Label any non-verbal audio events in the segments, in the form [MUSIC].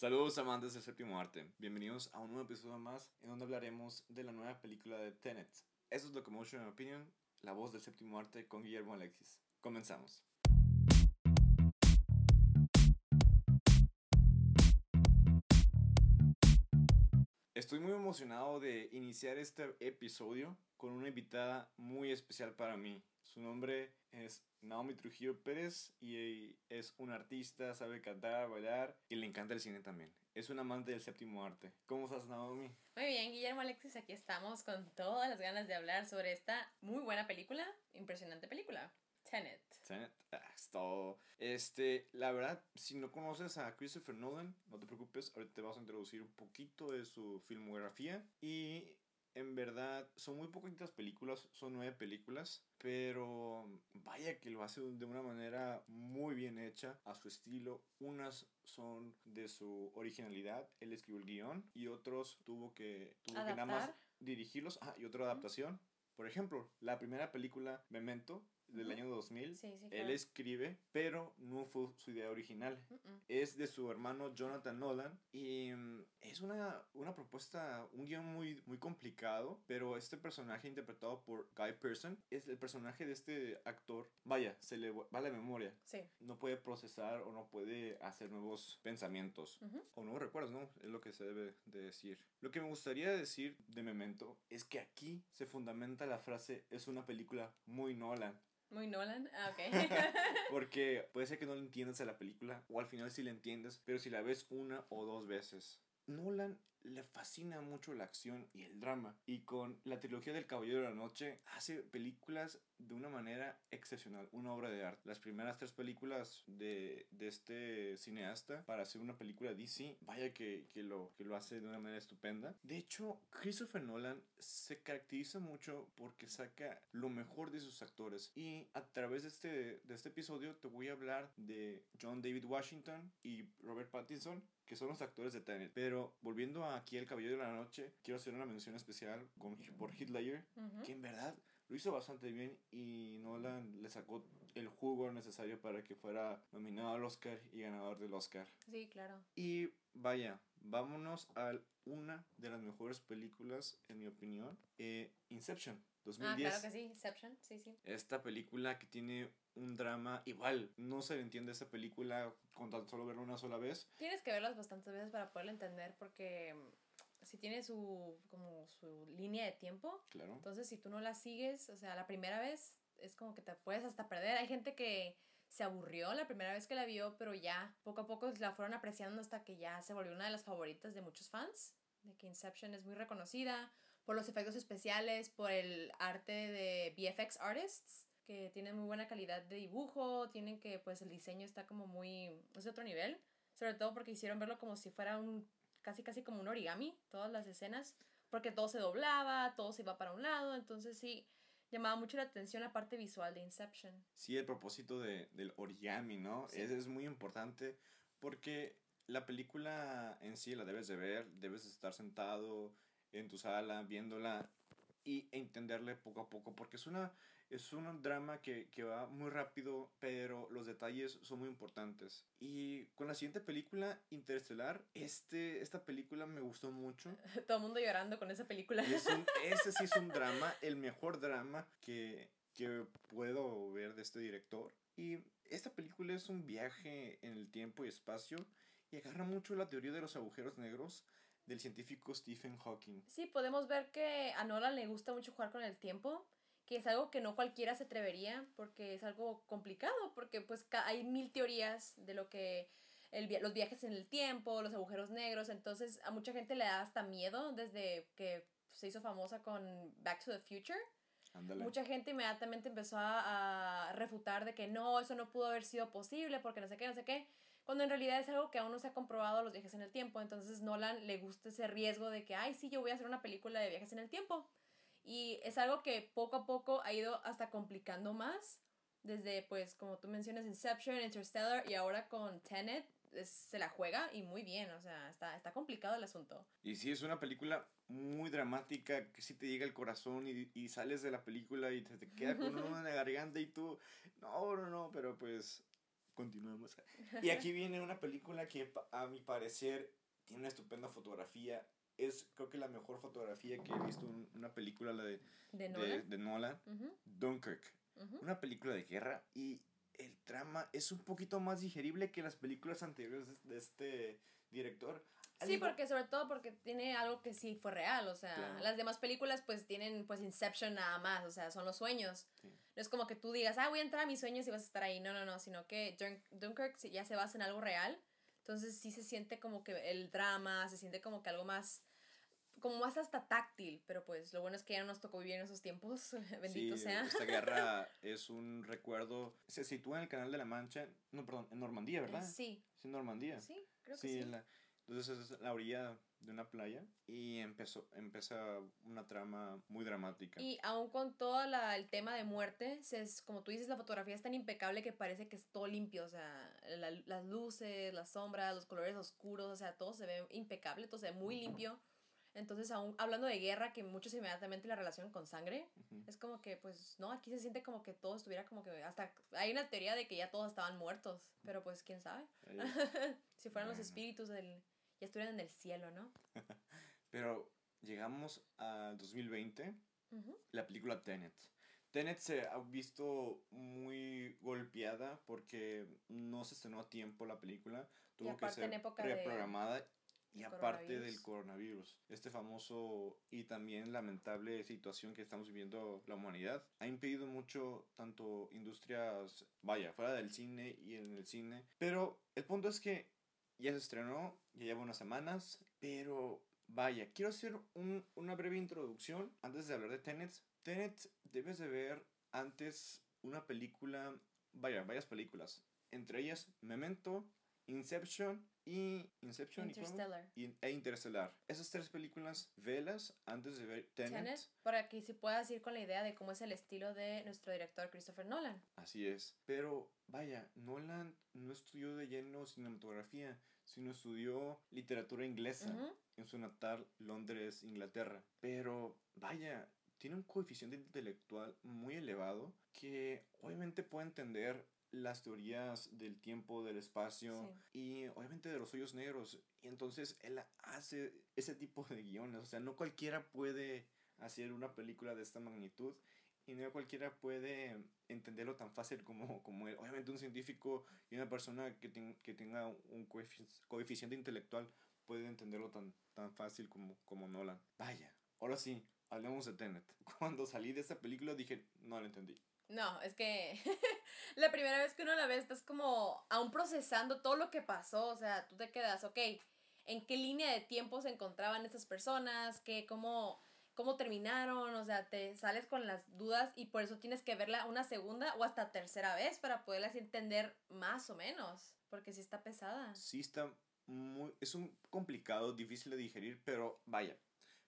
Saludos amantes del séptimo arte. Bienvenidos a un nuevo episodio más en donde hablaremos de la nueva película de Tenet. Esto es Locomotion Opinion, la voz del séptimo arte con Guillermo Alexis. Comenzamos. Estoy muy emocionado de iniciar este episodio con una invitada muy especial para mí. Su nombre es Naomi Trujillo Pérez y es un artista, sabe cantar, bailar y le encanta el cine también. Es un amante del séptimo arte. ¿Cómo estás, Naomi? Muy bien, Guillermo Alexis, aquí estamos con todas las ganas de hablar sobre esta muy buena película, impresionante película. Tenet. Tenet, ah, es todo. Este, la verdad, si no conoces a Christopher Nolan, no te preocupes, ahorita te vas a introducir un poquito de su filmografía y en verdad, son muy poquitas películas, son nueve películas, pero vaya que lo hace de una manera muy bien hecha, a su estilo. Unas son de su originalidad, él escribió el guion, y otros tuvo que, tuvo que nada más dirigirlos, ah, y otra adaptación. Por ejemplo, la primera película, Memento, del año 2000. Él escribe, pero no fue su idea original. Es de su hermano Jonathan Nolan y mm, es una, una propuesta, un guion muy, muy complicado, pero este personaje interpretado por Guy Pearson es el personaje de este actor. Vaya, se le va la memoria. No puede procesar o no puede hacer nuevos pensamientos o nuevos recuerdos, ¿no? Es lo que se debe de decir. Lo que me gustaría decir de Memento es que aquí se fundamenta la frase es una película muy Nolan. Muy Nolan, ah, ok. [LAUGHS] [LAUGHS] Porque puede ser que no le entiendas a la película, o al final sí la entiendes, pero si la ves una o dos veces. Nolan le fascina mucho la acción y el drama. Y con la trilogía del Caballero de la Noche hace películas de una manera excepcional, una obra de arte. Las primeras tres películas de, de este cineasta para hacer una película DC, vaya que, que, lo, que lo hace de una manera estupenda. De hecho, Christopher Nolan se caracteriza mucho porque saca lo mejor de sus actores. Y a través de este, de este episodio te voy a hablar de John David Washington y Robert Pattinson que son los actores de Tenet. Pero volviendo aquí al Caballero de la Noche, quiero hacer una mención especial con, por Hitler, que en verdad lo hizo bastante bien y Nolan le sacó el jugo necesario para que fuera nominado al Oscar y ganador del Oscar. Sí, claro. Y vaya, vámonos a una de las mejores películas, en mi opinión, eh, Inception. 2010. Ah, claro que sí, Inception, sí, sí. Esta película que tiene un drama igual. No se entiende esta película con tan solo verla una sola vez. Tienes que verlas bastantes veces para poderla entender porque mm, si tiene su como su línea de tiempo. Claro. Entonces, si tú no la sigues, o sea, la primera vez es como que te puedes hasta perder. Hay gente que se aburrió la primera vez que la vio, pero ya poco a poco la fueron apreciando hasta que ya se volvió una de las favoritas de muchos fans. De que Inception es muy reconocida por los efectos especiales, por el arte de VFX artists que tienen muy buena calidad de dibujo, tienen que, pues el diseño está como muy, es de otro nivel, sobre todo porque hicieron verlo como si fuera un, casi casi como un origami, todas las escenas, porque todo se doblaba, todo se iba para un lado, entonces sí, llamaba mucho la atención la parte visual de Inception. Sí, el propósito de, del origami, ¿no? Es, es muy importante porque la película en sí la debes de ver, debes de estar sentado en tu sala viéndola y entenderle poco a poco, porque es una es un drama que, que, va muy rápido, pero los detalles son muy importantes. Y con la siguiente película, Interestelar, este, esta película me gustó mucho. [LAUGHS] Todo el mundo llorando con esa película. Es un, [LAUGHS] ese sí es un drama, el mejor drama que, que puedo ver de este director. Y esta película es un viaje en el tiempo y espacio y agarra mucho la teoría de los agujeros negros del científico Stephen Hawking. Sí, podemos ver que a Nolan le gusta mucho jugar con el tiempo que es algo que no cualquiera se atrevería porque es algo complicado, porque pues hay mil teorías de lo que el, los viajes en el tiempo, los agujeros negros, entonces a mucha gente le da hasta miedo desde que se hizo famosa con Back to the Future. Mucha gente inmediatamente empezó a, a, refutar de que no, eso no pudo haber sido posible porque no sé qué, no sé qué, cuando en realidad es algo que aún no se ha comprobado los viajes en el tiempo, entonces Nolan le gusta ese riesgo de que, ay, sí, yo voy a hacer una película de viajes en el tiempo. Y es algo que poco a poco ha ido hasta complicando más. Desde, pues, como tú mencionas, Inception, Interstellar y ahora con Tenet, se la juega y muy bien, o sea, está, está complicado el asunto. Y sí, es una película muy dramática que sí te llega al corazón y, y sales de la película y te, te queda con uno en la garganta y tú, no, no, no, pero pues Continuamos. Y aquí [LAUGHS] viene una película que a mi parecer tiene una estupenda fotografía. Es creo que la mejor fotografía que he visto en una película la de, De Nolan. de Nolan. Ujú, Dunkirk. ujú. Una película de guerra y el trama es un poquito más digerible que las películas anteriores de este director. Sí, porque sobre todo porque tiene algo que sí fue real, o sea, Claro. las demás películas pues tienen pues Inception nada más, o sea, son los sueños. Sí. No es como que tú digas, ah, voy a entrar a mis sueños y vas a estar ahí, no, no, no, sino que Dunk- Dunkirk ya se basa en algo real, entonces sí se siente como que el drama, se siente como que algo más, como más hasta táctil, pero pues lo bueno es que ya no nos tocó vivir en esos tiempos, [LAUGHS] bendito Sí, sea. Esta guerra [LAUGHS] es un recuerdo. Se sitúa en el Canal de la Mancha. No, perdón, en Normandía, ¿verdad? Sí, Sí, en Normandía. sí, creo que Sí, sí. en la- entonces es la orilla de una playa y empezó, empieza una trama muy dramática. Y aún con todo la- el tema de muerte, se es, como tú dices, la fotografía es tan impecable que parece que es todo limpio, o sea, la- las luces, las sombras, los colores oscuros, o sea, todo se ve impecable, todo se ve muy limpio. Entonces, aún hablando de guerra, que muchos inmediatamente la relacionan con sangre, Ujú. es como que, pues, no, aquí se siente como que todo estuviera como que, hasta, hay una teoría de que ya todos estaban muertos, pero pues, quién sabe. [LAUGHS] Si fueran los Bueno. espíritus del, ya estuvieran en el cielo, ¿no? [LAUGHS] Pero llegamos al 2020, Ujú. la película Tenet. Tenet se ha visto muy golpeada porque no se estrenó a tiempo la película. Tuvo que ser época de- reprogramada y aparte del coronavirus. coronavirus. Este famoso y también lamentable situación que estamos viviendo la humanidad ha impedido mucho tanto industrias, vaya, fuera del cine y en el cine. Pero el punto es que ya se estrenó, ya lleva unas semanas, pero vaya, quiero hacer un- una breve introducción antes de hablar de Tenet. Tenet debes de ver antes una película, vaya, varias películas, entre ellas Memento, Inception y Inception? Interstellar. y, e Interstellar. Esas tres películas, velas antes de ver Tenet. Tenet, para que si puedas ir con la idea de cómo es el estilo de nuestro director Christopher Nolan. Así es. Pero vaya, Nolan no estudió de lleno cinematografía, sino estudió literatura inglesa Ujú. en su natal Londres, Inglaterra. Pero vaya, tiene un coeficiente intelectual muy elevado que obviamente puede entender las teorías del tiempo, del espacio y obviamente de los hoyos negros. Y entonces él hace ese tipo de guiones. O sea, no cualquiera puede hacer una película de esta magnitud y no cualquiera puede entenderlo tan fácil como, como él. Obviamente un científico y una persona que, ten- que tenga un coefici- coeficiente intelectual puede entenderlo tan, tan fácil como, como Nolan. Vaya, ahora sí, hablemos de Tenet. [LAUGHS] Cuando salí de esta película dije, no la entendí. No, es que [LAUGHS] la primera vez que uno la ve estás como aún procesando todo lo que pasó, o sea, tú te quedas, ok, ¿en qué línea de tiempo se encontraban estas personas? ¿Qué, cómo, ¿Cómo terminaron? O sea, te sales con las dudas y por eso tienes que verla una segunda o hasta tercera vez para poderlas entender más o menos, porque sí está pesada. Sí está muy... Es un complicado, difícil de digerir, pero vaya.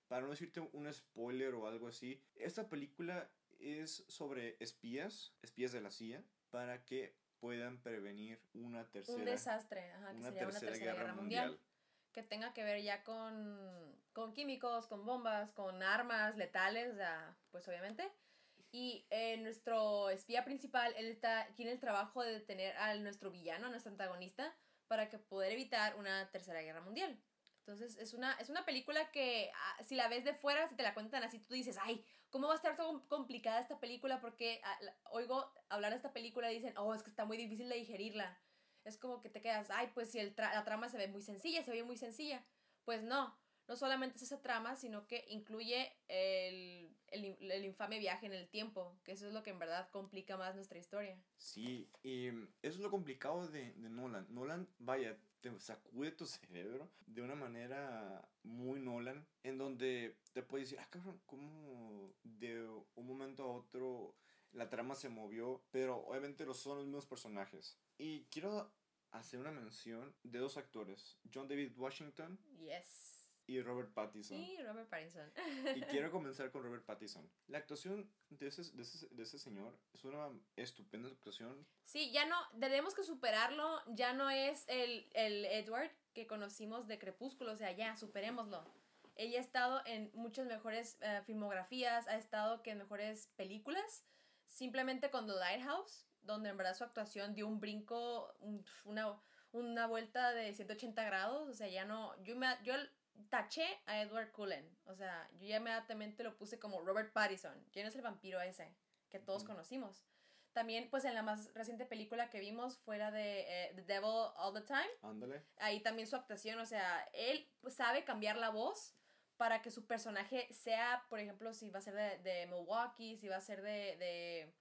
Para no decirte un spoiler o algo así, esta película es sobre espías, espías de la CIA, para que puedan prevenir una tercera, Un desastre, ajá, que una sería una tercera tercera guerra, mundial. que tenga que ver ya con, con químicos, con bombas, con armas letales, o sea, pues obviamente. Y eh, nuestro espía principal, él está, tiene el trabajo de detener a nuestro villano, a nuestro antagonista, para que poder evitar una tercera guerra mundial. Entonces, es una, es una película que, ah, si la ves de fuera, si te la cuentan así, tú dices, ay, ¿cómo va a estar tan complicada esta película? Porque ah, oigo hablar de esta película y dicen, oh, es que está muy difícil de digerirla. Es como que te quedas, ay, pues si el tra- la trama se ve muy sencilla, se ve muy sencilla. Pues no, no solamente es esa trama, sino que incluye el, el, el infame viaje en el tiempo, que eso es lo que en verdad complica más nuestra historia. Sí, y mm, eso es lo complicado de, de Nolan. Nolan, vaya, te sacude tu [LAUGHS] cerebro de una manera muy Nolan, en donde te puedes decir, ah, cabrón, ¿cómo de un momento a otro la trama se movió? Pero obviamente los son los mismos personajes. Y quiero hacer una mención de dos actores, John David Washington Yes. Y Robert Pattinson. Y Robert Pattinson. Y [LAUGHS] quiero comenzar con Robert Pattinson. La actuación de ese, de ese, de ese señor es una estupenda actuación. Sí, ya no, tenemos que superarlo, ya no es el, el Edward que conocimos de Crepúsculo, o sea, ya, superémoslo. Ella ha estado en muchas mejores eh, filmografías, ha estado que en mejores películas, simplemente con The Lighthouse, donde en verdad su actuación dio un brinco, una, una vuelta de 180 grados, o sea, ya no, yo, me, yo taché a Edward Cullen, o sea, yo ya inmediatamente lo puse como Robert Pattinson, ¿quién es el vampiro ese que todos conocimos? También, pues en la más reciente película que vimos fue la de eh, The Devil All the Time. Ándale. Ahí también su actuación, o sea, él sabe cambiar la voz para que su personaje sea, por ejemplo, si va a ser de, de Milwaukee, si va a ser de, de,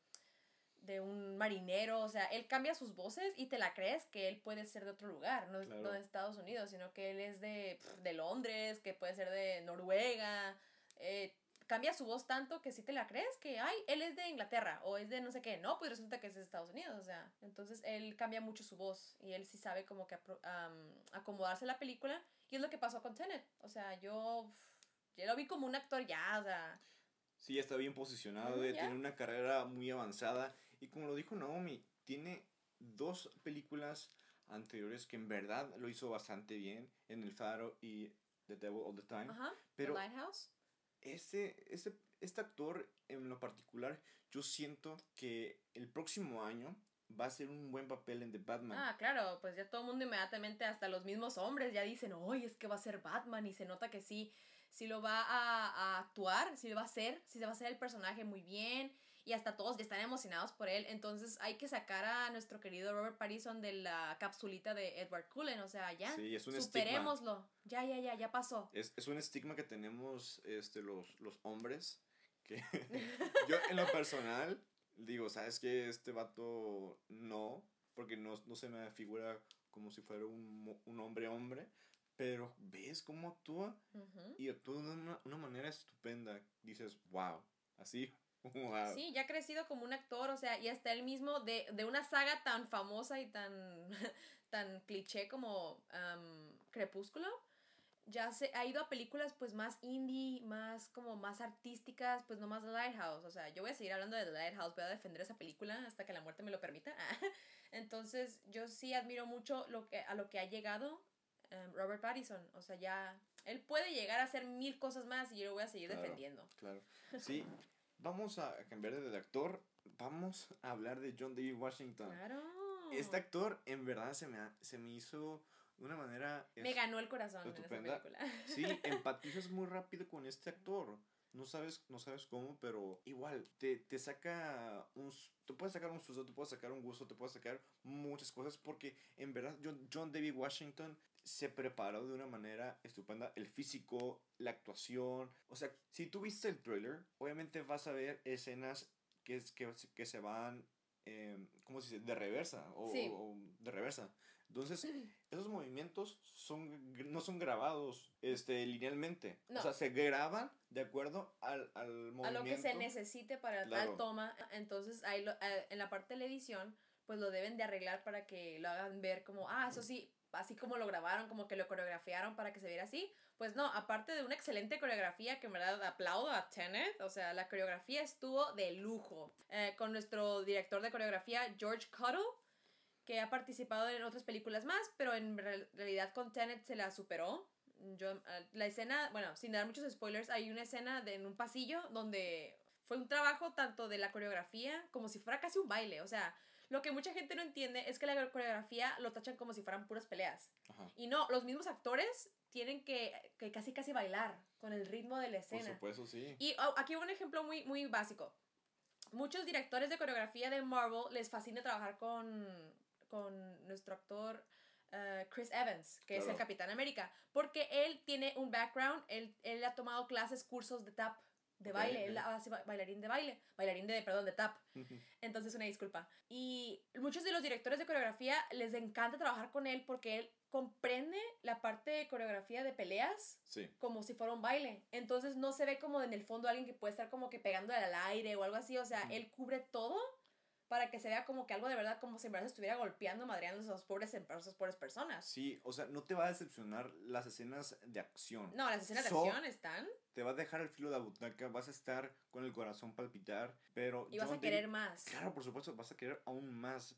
de, un marinero, o sea, él cambia sus voces y te la crees que él puede ser de otro lugar, no, no de Estados Unidos, sino que él es de, de Londres, que puede ser de Noruega, eh, cambia su voz tanto que si te la crees que, ay, él es de Inglaterra o es de no sé qué. No, pues resulta que es de Estados Unidos, o sea. Entonces él cambia mucho su voz y él sí sabe como que acomodarse la película. Y es lo que pasó con Tenet. O sea, yo, yo lo vi como un actor ya, o sea. Sí, está bien posicionado, tiene una carrera muy avanzada. Y como lo dijo Naomi, tiene dos películas anteriores que en verdad lo hizo bastante bien en El Faro y The Devil All the Time. Pero, The Lighthouse ese, ese, este actor en lo particular, yo siento que el próximo año va a ser un buen papel en The Batman. Ah, claro, pues ya todo el mundo inmediatamente, hasta los mismos hombres, ya dicen, oye, es que va a ser Batman y se nota que sí, sí lo va a, a actuar, sí lo va a hacer, sí se va a hacer el personaje muy bien y hasta todos ya están emocionados por él. Entonces hay que sacar a nuestro querido Robert Pattinson de la capsulita de Edward Cullen. O sea, ya. Sí, es un superémoslo. Ya, ya, ya, ya pasó. Es, es, un estigma que tenemos este, los, los hombres. Que [LAUGHS] yo, en lo personal, digo, ¿sabes qué? Este vato no. Porque no, no se me figura como si fuera un, un hombre hombre. Pero ves cómo actúa y actúa de una, una manera estupenda. Dices, wow, así Sí, ya ha crecido como un actor, o sea, y hasta él mismo de, de una saga tan famosa y tan, [LAUGHS] tan cliché como Crepúsculo, ya se ha ido a películas pues más indie, más como más artísticas, pues no más The Lighthouse, o sea, yo voy a seguir hablando de The Lighthouse, voy a defender esa película hasta que la muerte me lo permita. [LAUGHS] Entonces, yo sí admiro mucho lo que, a lo que ha llegado Robert Pattinson, o sea, ya él puede llegar a hacer mil cosas más y yo lo voy a seguir defendiendo. Claro. Sí, vamos a cambiar de actor. Vamos a hablar de John David Washington. Claro. Este actor, en verdad, se me, se me hizo de una manera. Me ganó el corazón en esa película. Sí, empatizas muy rápido con este actor. No sabes, no sabes cómo, pero igual te, te saca un. Te puedes sacar un susto, te puedes sacar un gusto, te puedes sacar muchas cosas porque en verdad John, John David Washington se preparó de una manera estupenda. El físico, la actuación. O sea, si tú viste el trailer, obviamente vas a ver escenas que, que, que se van, eh, ¿cómo se dice? De reversa. O, de reversa. Entonces, [CLEARS THROAT] esos movimientos son, no son grabados este, linealmente. O sea, se graban de acuerdo al, al movimiento. A lo que se necesite para tal toma. Entonces, ahí eh, en la parte de la edición, pues lo deben de arreglar para que lo hagan ver como, ah, eso sí, así como lo grabaron, como que lo coreografiaron para que se viera así. Pues no, aparte de una excelente coreografía, que en verdad aplaudo a Tenet, o sea, la coreografía estuvo de lujo. Eh, con nuestro director de coreografía, George Cuttle, que ha participado en otras películas más, pero en realidad con Tenet se la superó. Yo, eh, la escena, bueno, sin dar muchos spoilers, hay una escena de, en un pasillo donde fue un trabajo tanto de la coreografía como si fuera casi un baile, o sea, lo que mucha gente no entiende es que la coreografía lo tachan como si fueran puras peleas. Y no, los mismos actores tienen que, que, casi casi bailar con el ritmo de la escena. Por supuesto, sí. Y oh, aquí un ejemplo muy, muy básico. Muchos directores de coreografía de Marvel les fascina trabajar con, con nuestro actor uh, Chris Evans, que es el Capitán América, porque él tiene un background, él, él ha tomado clases, cursos de tap de baile, él hace bailarín de baile, bailarín de, perdón, de tap. Entonces, una disculpa. Y muchos de los directores de coreografía les encanta trabajar con él porque él comprende la parte de coreografía de peleas como si fuera un baile. Entonces, no se ve como en el fondo alguien que puede estar como que pegando al aire o algo así. O sea, él cubre todo para que se vea como que algo de verdad, como si en verdad estuviera golpeando, madreando a esas pobres, esas pobres personas. Sí, o sea, no te va a decepcionar las escenas de acción. No, las escenas de acción están. Te va a dejar el filo de la butaca, vas a estar con el corazón palpitar, pero... Y vas a querer más. Claro, por supuesto, vas a querer aún más.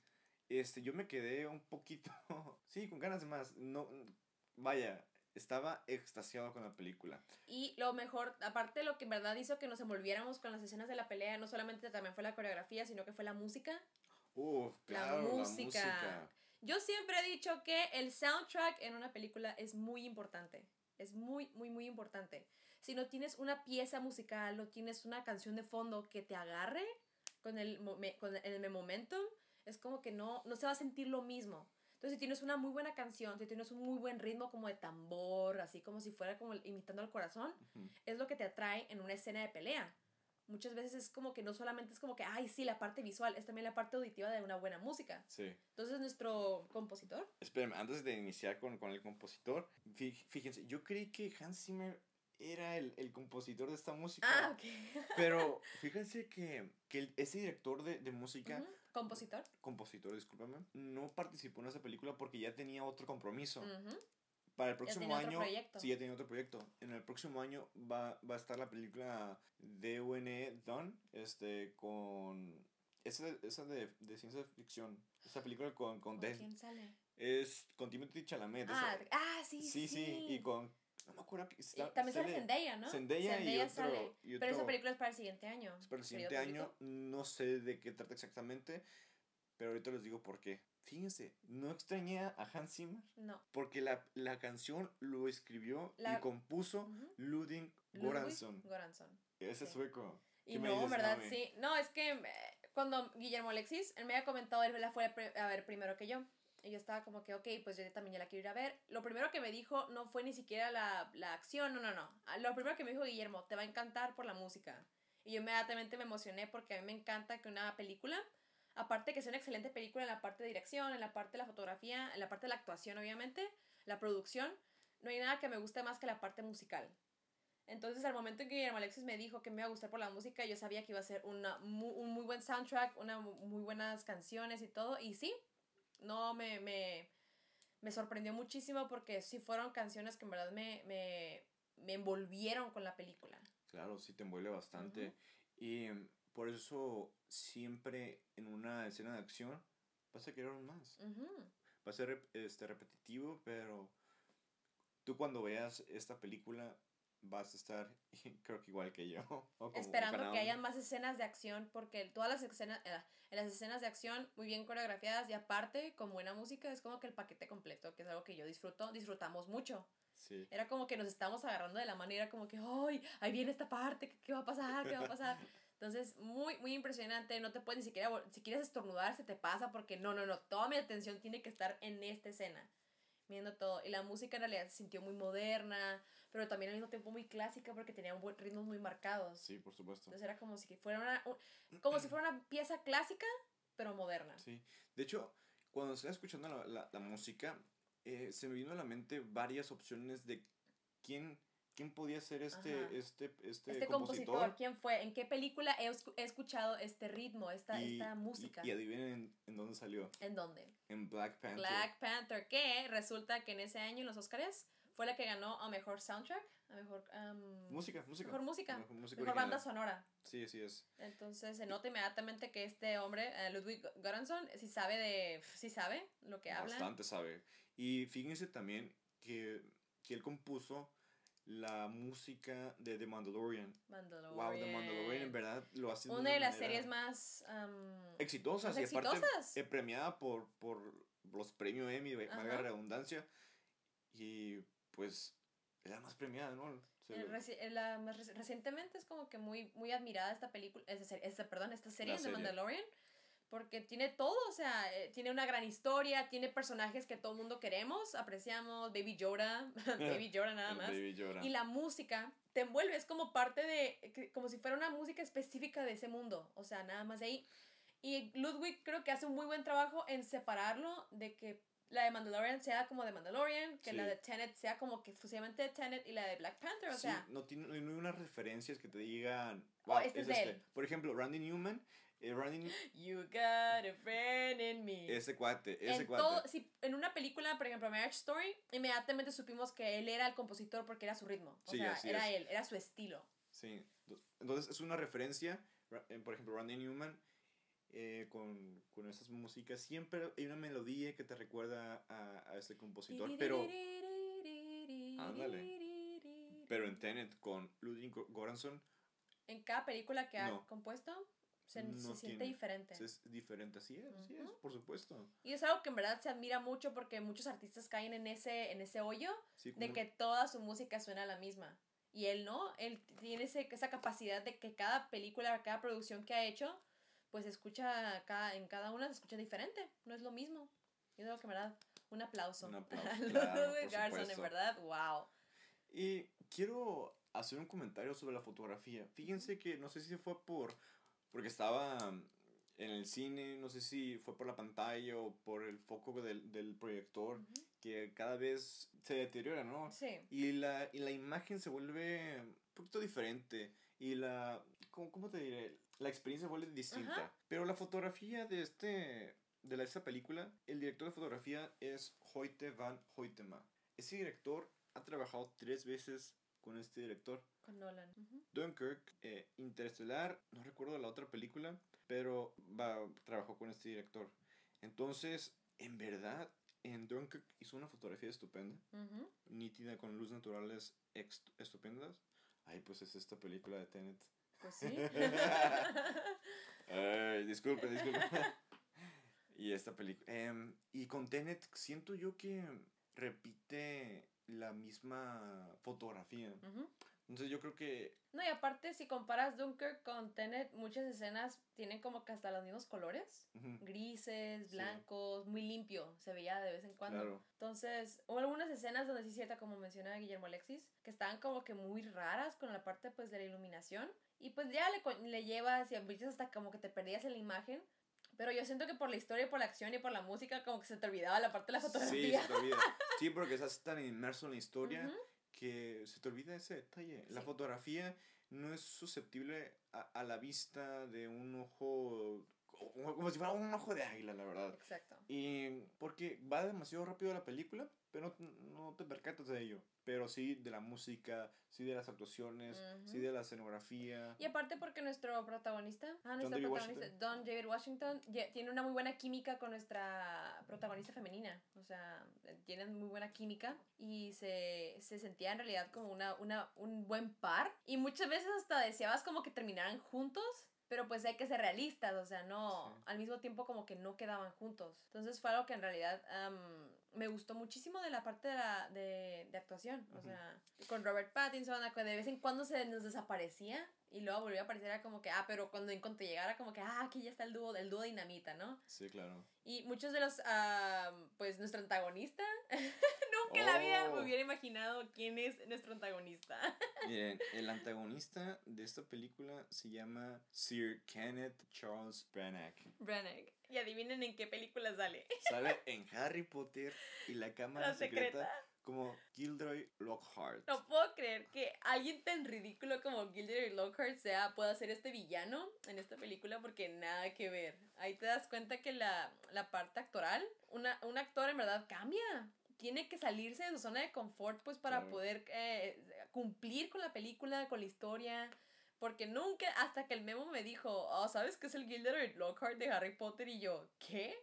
Este, yo me quedé un poquito, [LAUGHS] sí, con ganas de más. No, vaya, estaba extasiado con la película. Y lo mejor, aparte de lo que en verdad hizo que nos envolviéramos con las escenas de la pelea, no solamente también fue la coreografía, sino que fue la música. Claro, la música. Yo siempre he dicho que el soundtrack en una película es muy importante. Es muy, muy, muy importante. Si no tienes una pieza musical, no tienes una canción de fondo que te agarre con el, con el momentum, es como que no, no se va a sentir lo mismo. Entonces, si tienes una muy buena canción, si tienes un muy buen ritmo como de tambor, así como si fuera como imitando al corazón, es lo que te atrae en una escena de pelea. Muchas veces es como que no solamente es como que, ay, sí, la parte visual, es también la parte auditiva de una buena música. Sí. Entonces, nuestro compositor. Espérenme, antes de iniciar con, con el compositor, fíjense, yo creí que Hans Zimmer era el, el, compositor de esta música. Ah, ok. [LAUGHS] pero fíjense que, que ese director de, de música ¿Compositor? Compositor, discúlpame. No participó en esa película porque ya tenía otro compromiso. Para el próximo año. Sí, ya tenía otro proyecto. En el próximo año va, va a estar la película D.U.N.E. Done. Este, con. Esa, esa de, de ciencia ficción. Esa película con. ¿Con, quién sale? Es con Timothy Chalamet. Ah, ah sí, sí. Sí, sí. Y con no me acuerdo. también sale Zendaya, ¿no? Zendaya, y, otro, sale. Pero esa película es para el siguiente año. Es para el siguiente año. No sé de qué trata exactamente. Pero ahorita les digo por qué. Fíjense, no extrañé a Hans Zimmer. No. Porque la, la canción lo escribió y compuso Ludwig Goranson. Goranson. Ese sueco. Y no, ¿verdad? Sí. No, es que eh, cuando Guillermo Alexis, él me había comentado, él la fue a ver primero que yo. Y yo estaba como que, ok, pues yo también ya la quiero ir a ver. Lo primero que me dijo no fue ni siquiera la, la acción, no, no, no. Ah, lo primero que me dijo Guillermo, te va a encantar por la música. Y yo inmediatamente me emocioné porque a mí me encanta que una película, aparte que sea una excelente película en la parte de dirección, en la parte de la fotografía, en la parte de la actuación, obviamente, la producción, no hay nada que me guste más que la parte musical. Entonces, al momento en que Guillermo Alexis me dijo que me iba a gustar por la música, yo sabía que iba a ser una, un muy buen soundtrack, una muy buenas canciones y todo. Y sí, no me, me, me sorprendió muchísimo porque sí fueron canciones que en verdad me, me, me envolvieron con la película. Claro, sí te envuelve bastante. Y mm, por eso siempre en una escena de acción vas a querer más. Va a ser este, repetitivo, pero tú cuando veas esta película vas a estar, [LAUGHS] creo que igual que yo. [LAUGHS] Esperando que hayan más escenas de acción, porque todas las escenas, eh, las escenas de acción muy bien coreografiadas y aparte con buena música es como que el paquete completo, que es algo que yo disfruto, disfrutamos mucho. Sí. Era como que nos estábamos agarrando de la manera como que, ¡ay! Ahí viene esta parte, ¿qué, qué va a pasar? ¿Qué va a pasar? [LAUGHS] Entonces, muy, muy impresionante. No te puedes ni siquiera, si quieres estornudar, se te pasa porque no, no, no. Toda mi atención tiene que estar en esta escena. Viendo todo. Y la música en realidad se sintió muy moderna, pero también al mismo tiempo muy clásica porque tenía un ritmos muy marcados. Sí, por supuesto. Entonces era como si fuera una, como si fuera una pieza clásica, pero moderna. Sí. De hecho, cuando estaba escuchando la, la, la música, eh, se me vino a la mente varias opciones de quién, quién podía ser este, este, este, este compositor? ¿Quién fue? ¿En qué película he, he escuchado este ritmo, esta, esta música? Y, adivinen en, en, dónde salió. ¿En dónde? En Black Panther. Black Panther, que resulta que en ese año en los Oscars fue la que ganó a mejor soundtrack, a mejor música, música. Mejor música. Mejor, banda sonora. Sí, así es. Entonces se nota inmediatamente que este hombre, eh, Ludwig Göransson, sí sabe de sí sabe lo que habla. Bastante sabe. Y fíjense también que, que él compuso la música de The Mandalorian. Mandalorian. Wow, The Mandalorian en verdad lo hace una de, las series más exitosas y aparte eh, premiada por, por los premios Emmy, valga redundancia. Y pues es la más premiada, ¿no? la más recientemente es como que muy, muy admirada esta película, esta, perdón, esta serie de Mandalorian, porque tiene todo, o sea, eh, tiene una gran historia, tiene personajes que todo el mundo queremos, apreciamos, Baby Yoda, [LAUGHS] Baby Yoda nada [LAUGHS] más, y la música te envuelve, es como parte de, como si fuera una música específica de ese mundo, o sea, nada más de ahí. Y Ludwig creo que hace un muy buen trabajo en separarlo de que la de Mandalorian sea como de Mandalorian, que la de Tenet sea como que exclusivamente de Tenet y la de Black Panther, o sea. No tiene no hay unas referencias que te digan. Oh, este es, este. Por ejemplo, Randy Newman. Eh, Randy... You got a friend in me. Ese cuate, ese en cuate. Todo, si, en una película, por ejemplo, Marriage Story, inmediatamente supimos que él era el compositor porque era su ritmo. O sea, era él, era su estilo. Sí. Entonces es una referencia, por ejemplo, Randy Newman eh, con, con esas músicas, siempre hay una melodía que te recuerda a, a este compositor, pero... Ándale. Pero en Tenet con Ludwig Göransson... ¿En cada película que ha compuesto? Se, no se siente diferente. Es diferente, así es, así es, Ujú. por supuesto. Y es algo que en verdad se admira mucho porque muchos artistas caen en ese, en ese hoyo Sí, de que toda su música suena la misma. Y él no, él tiene ese- esa capacidad de que cada película, cada producción que ha hecho, pues se escucha cada, en cada una se escucha diferente, no es lo mismo. Y es algo que en verdad, un aplauso. Un aplauso, [LAUGHS] claro, por Göransson, en verdad, wow. Y quiero hacer un comentario sobre la fotografía. Fíjense que no sé si fue por porque estaba en el cine, no sé si fue por la pantalla o por el foco del, del proyector, que cada vez se deteriora, ¿no? Sí. Y la, y la imagen se vuelve un poquito diferente. Y la. ¿Cómo, cómo te diré? La experiencia vuelve distinta. Ajá. Pero la fotografía de este. De la, esta película, el director de fotografía es Hoyte van Hoytema. Ese director ha trabajado tres veces con este director. Con Nolan. Ujú. Dunkirk, eh, Interestelar, no recuerdo la otra película, pero va, trabajó con este director. Entonces, en verdad, en Dunkirk hizo una fotografía estupenda Ujú. nítida con luz naturales estupendas. Ay, pues es esta película de Tenet. Pues sí. [LAUGHS] Ay, disculpe, disculpe. [LAUGHS] y esta película. em, y con Tenet siento yo que repite la misma fotografía. Ujú. Entonces yo creo que... No, y aparte, si comparas Dunkirk con Tenet, muchas escenas tienen como que hasta los mismos colores. Grises, Sí. blancos, muy limpio, se veía de vez en cuando. Claro. Entonces, hubo algunas escenas donde sí cierta, como menciona Guillermo Alexis, que estaban como que muy raras con la parte pues de la iluminación. Y pues ya le, le llevas y a hasta como que te perdías en la imagen. Pero yo siento que por la historia, por la acción y por la música, como que se te olvidaba la parte de la Sí, fotografía. se te olvida. [LAUGHS] Sí, porque estás tan inmerso en la historia Ujú. Que se te olvida ese detalle. La fotografía no es susceptible a, a la vista de un ojo, como, si fuera un ojo de águila, la verdad. Exacto. Y porque va demasiado rápido la película, pero no, no te percatas de ello. Pero sí de la música, sí de las actuaciones, sí Ujú. de la escenografía. Y aparte porque nuestro protagonista, ah, nuestro David protagonista, Don David Washington, tiene una muy buena química con nuestra protagonista femenina. O sea, tienen muy buena química y se, se sentía en realidad como una, una, un buen par. Y muchas veces hasta deseabas como que terminaran juntos. Pero pues hay que ser realistas, o sea, no, Sí. al mismo tiempo como que no quedaban juntos. Entonces fue algo que en realidad am, me gustó muchísimo de la parte de, la, de, de actuación. O Ujú. sea, con Robert Pattinson, de vez en cuando se nos desaparecía y luego volvió a aparecer, era como que, ah, pero cuando en cuanto llegara, como que, ah, aquí ya está el dúo, el dúo dinamita, ¿no? Sí, claro. Y muchos de los, ah, pues nuestro antagonista, [LAUGHS] nunca en la vida me Oh. hubiera imaginado quién es nuestro antagonista. [LAUGHS] Miren, el antagonista de esta película se llama Sir Kenneth Charles Branagh. Branagh. Y adivinen en qué película sale. [LAUGHS] Sale en Harry Potter y la cámara La secreta, secreta. como Gilderoy Lockhart. No puedo creer que alguien tan ridículo como Gilderoy Lockhart sea, pueda ser este villano en esta película porque nada que ver. Ahí te das cuenta que la, la parte actoral, una, un actor en verdad cambia. Tiene que salirse de su zona de confort pues para Claro. poder eh, cumplir con la película, con la historia. Porque nunca, hasta que el memo me dijo, oh, ¿sabes qué es el Gilderoy Lockhart de Harry Potter? Y yo, ¿qué?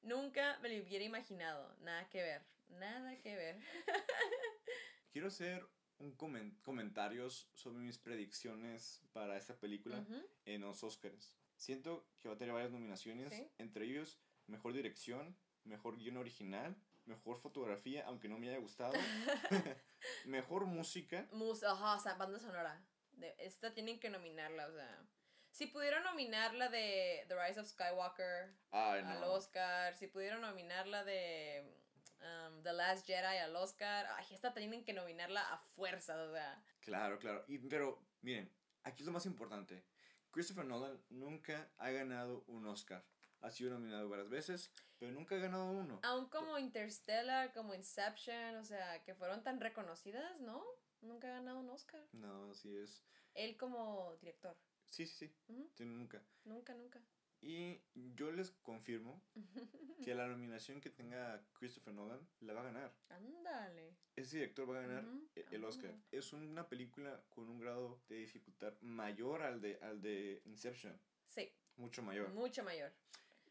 Nunca me lo hubiera imaginado. Nada que ver. Nada que ver. [LAUGHS] Quiero hacer un comen- comentarios sobre mis predicciones para esta película en los Oscars. Siento que va a tener varias nominaciones, Sí. entre ellos mejor dirección, mejor guion original, mejor fotografía, aunque no me haya gustado, [LAUGHS] [LAUGHS] mejor música. Mus ajá, o sea, banda sonora. De, esta tienen que nominarla, o sea. Si pudieron nominarla de The Rise of Skywalker Ay, al no. Oscar, si pudieron nominarla de um, The Last Jedi al Oscar, ay, esta tienen que nominarla a fuerza, o sea. Claro, claro. Y, pero, miren, aquí es lo más importante. Christopher Nolan nunca ha ganado un Oscar. Ha sido nominado varias veces, pero nunca ha ganado uno. Aún como Interstellar, como Inception, o sea, que fueron tan reconocidas, ¿no? Nunca ha ganado un Oscar. No, así es. Él como director. Sí, sí, sí. Nunca. Nunca, nunca. Y yo les confirmo [LAUGHS] que la nominación que tenga Christopher Nolan la va a ganar. Ándale. Ese director va a ganar e- el Oscar. Es una película con un grado de dificultad mayor al de, al de Inception. Sí. Mucho mayor. Mucho mayor.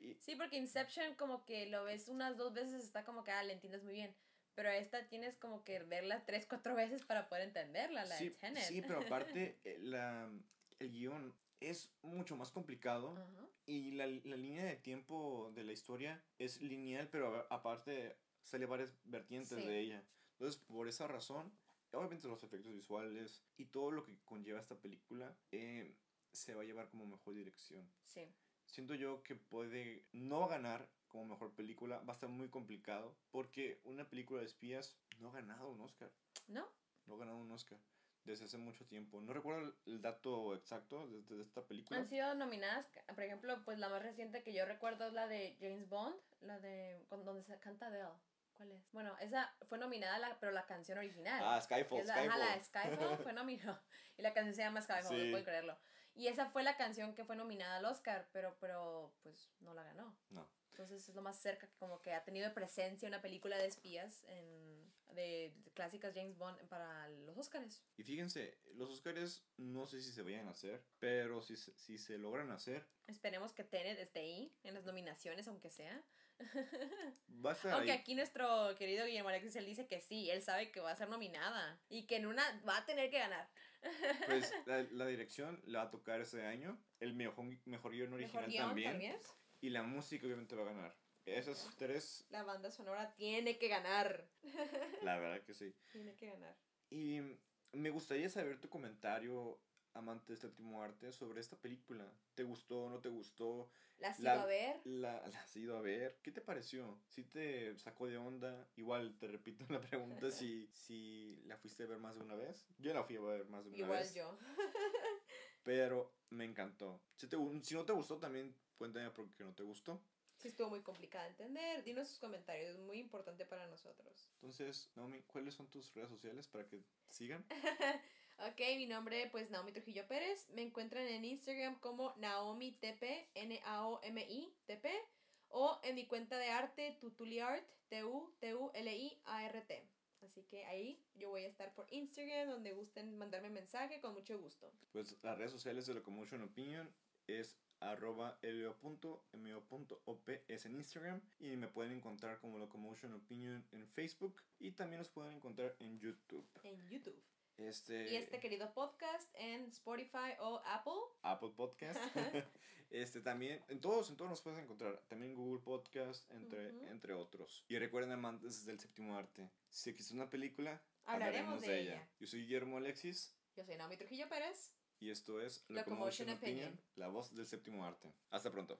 Y- Sí, porque Inception como que lo ves unas dos veces, está como que, ah, le entiendes muy bien. Pero esta tienes como que verla tres, cuatro veces para poder entenderla, la sí, de Tenet. sí, pero aparte, [LAUGHS] eh, la, el guion es mucho más complicado Ajá. y la, la línea de tiempo de la historia es lineal, pero aparte sale varias vertientes Sí. de ella. Entonces, por esa razón, obviamente los efectos visuales y todo lo que conlleva esta película eh, se va a llevar como mejor dirección. Sí. Siento yo que puede no ganar como mejor película, va a estar muy complicado porque una película de espías no ha ganado un Oscar, ¿No? no ha ganado un Oscar desde hace mucho tiempo. No recuerdo el- dato exacto de, de esta película. Han sido nominadas, por ejemplo, pues la más reciente que yo recuerdo es la de James Bond, la de con- donde se canta Adele. ¿Cuál es? Bueno, esa fue nominada, la, pero la canción original. Ah, Skyfall, Es la, ajá, Skyfall fue nominada. [LAUGHS] Y la canción se llama Skyfall, Sí. no puedo creerlo. Y esa fue la canción que fue nominada al Oscar, pero, pero pues no la ganó. No. Entonces es lo más cerca que como que ha tenido de presencia una película de espías en, de, de clásicas James Bond para los Oscars. Y fíjense, los Oscars no sé si se vayan a hacer, pero si, si se logran hacer, Esperemos que Tenet esté ahí en las nominaciones, aunque sea. va a estar Aunque ahí. aquí nuestro querido Guillermo Alexis él dice que sí, él sabe que va a ser nominada y que en una va a tener que ganar. Pues la, la dirección la va a tocar ese año, el mejor, mejor guion original Mejor guion también, también. y la música obviamente va a ganar. Esas tres, La banda sonora tiene que ganar. la verdad que sí. Tiene que ganar. Y me gustaría saber tu comentario, amante del séptimo arte, sobre esta película. ¿Te gustó, no te gustó? ¿La has La- ido a ver? ¿La, la has ido a ver? ¿Qué te pareció? ¿Sí te sacó de onda? Igual te repito la pregunta [LAUGHS] si, si la fuiste a ver más de una vez. Yo la fui a ver más de una Igual vez. yo. [LAUGHS] Pero me encantó. Si, te, si no te gustó, también cuéntame por qué no te gustó. Sí estuvo muy complicada de entender. Dinos sus comentarios, es muy importante para nosotros. Entonces, Naomi, ¿cuáles son tus redes sociales para que sigan? [LAUGHS] Ok, mi nombre pues Naomi Trujillo Pérez. Me encuentran en Instagram como Naomi TP, N-A-O-M-I TP. O en mi cuenta de arte, Tutuliart, T-U-T-U-L-I-A-R-T. Así que ahí yo voy a estar por Instagram, donde gusten mandarme mensaje, con mucho gusto. Pues las redes sociales de Locomotion Opinion es arroba leo.mo.op es en Instagram y me pueden encontrar como Locomotion Opinion en Facebook y también los pueden encontrar en YouTube. En YouTube. Este, Y este querido podcast en Spotify o Apple. Apple Podcast. [LAUGHS] este también, en todos, en todos nos puedes encontrar. También Google Podcast, entre, entre otros. Y recuerden, amantes del séptimo arte, si existe una película, Hablaremos de ella. Yo soy Guillermo Alexis Yo soy Naomi Trujillo Pérez. y esto es Locomotion Locomotion Opinion, Opinion. la voz del séptimo arte. Hasta pronto.